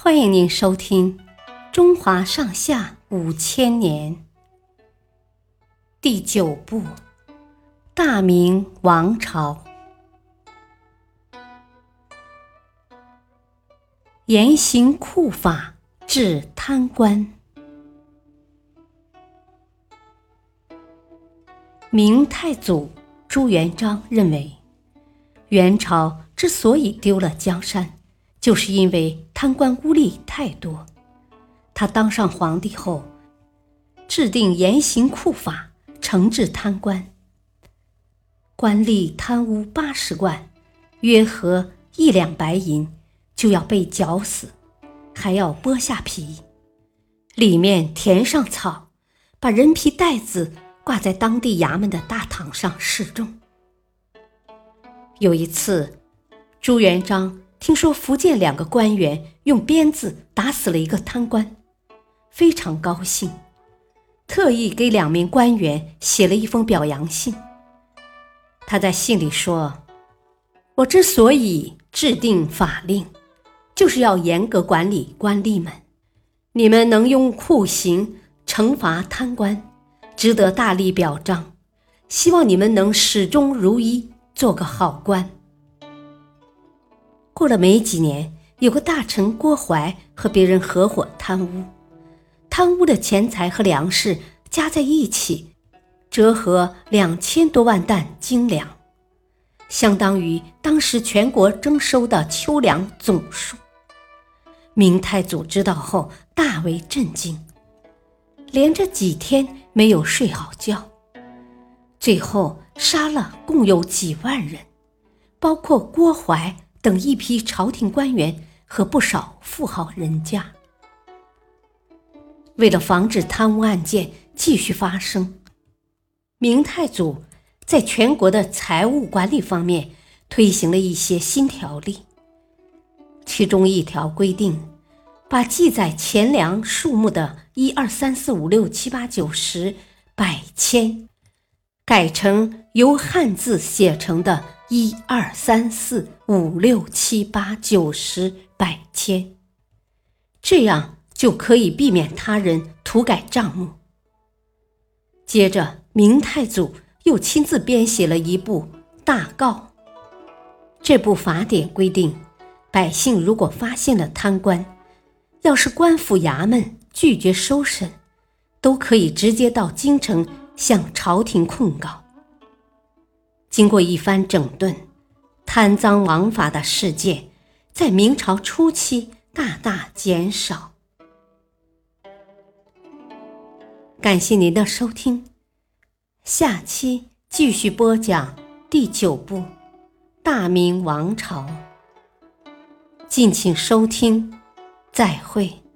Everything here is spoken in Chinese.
欢迎您收听《中华上下五千年》第九部《大明王朝》，严刑酷法治贪官。明太祖朱元璋认为，元朝之所以丢了江山。就是因为贪官污吏太多，他当上皇帝后，制定严刑酷法，惩治贪官。官吏贪污八十贯，约合一两白银，就要被绞死，还要剥下皮，里面填上草，把人皮袋子挂在当地衙门的大堂上示众。有一次，朱元璋。听说福建两个官员用鞭子打死了一个贪官，非常高兴，特意给两名官员写了一封表扬信。他在信里说：“我之所以制定法令，就是要严格管理官吏们。你们能用酷刑惩罚贪官，值得大力表彰。希望你们能始终如一，做个好官。”过了没几年，有个大臣郭槐和别人合伙贪污，贪污的钱财和粮食加在一起，折合两千多万担精粮，相当于当时全国征收的秋粮总数。明太祖知道后大为震惊，连着几天没有睡好觉，最后杀了共有几万人，包括郭槐。等一批朝廷官员和不少富豪人家，为了防止贪污案件继续发生，明太祖在全国的财务管理方面推行了一些新条例。其中一条规定，把记载钱粮数目的一二三四五六七八九十百千，改成由汉字写成的。一二三四五六七八九十百千，这样就可以避免他人涂改账目。接着，明太祖又亲自编写了一部大诰。这部法典规定，百姓如果发现了贪官，要是官府衙门拒绝收审，都可以直接到京城向朝廷控告。经过一番整顿，贪赃枉法的事件在明朝初期大大减少。感谢您的收听，下期继续播讲第九部《大明王朝》，敬请收听，再会。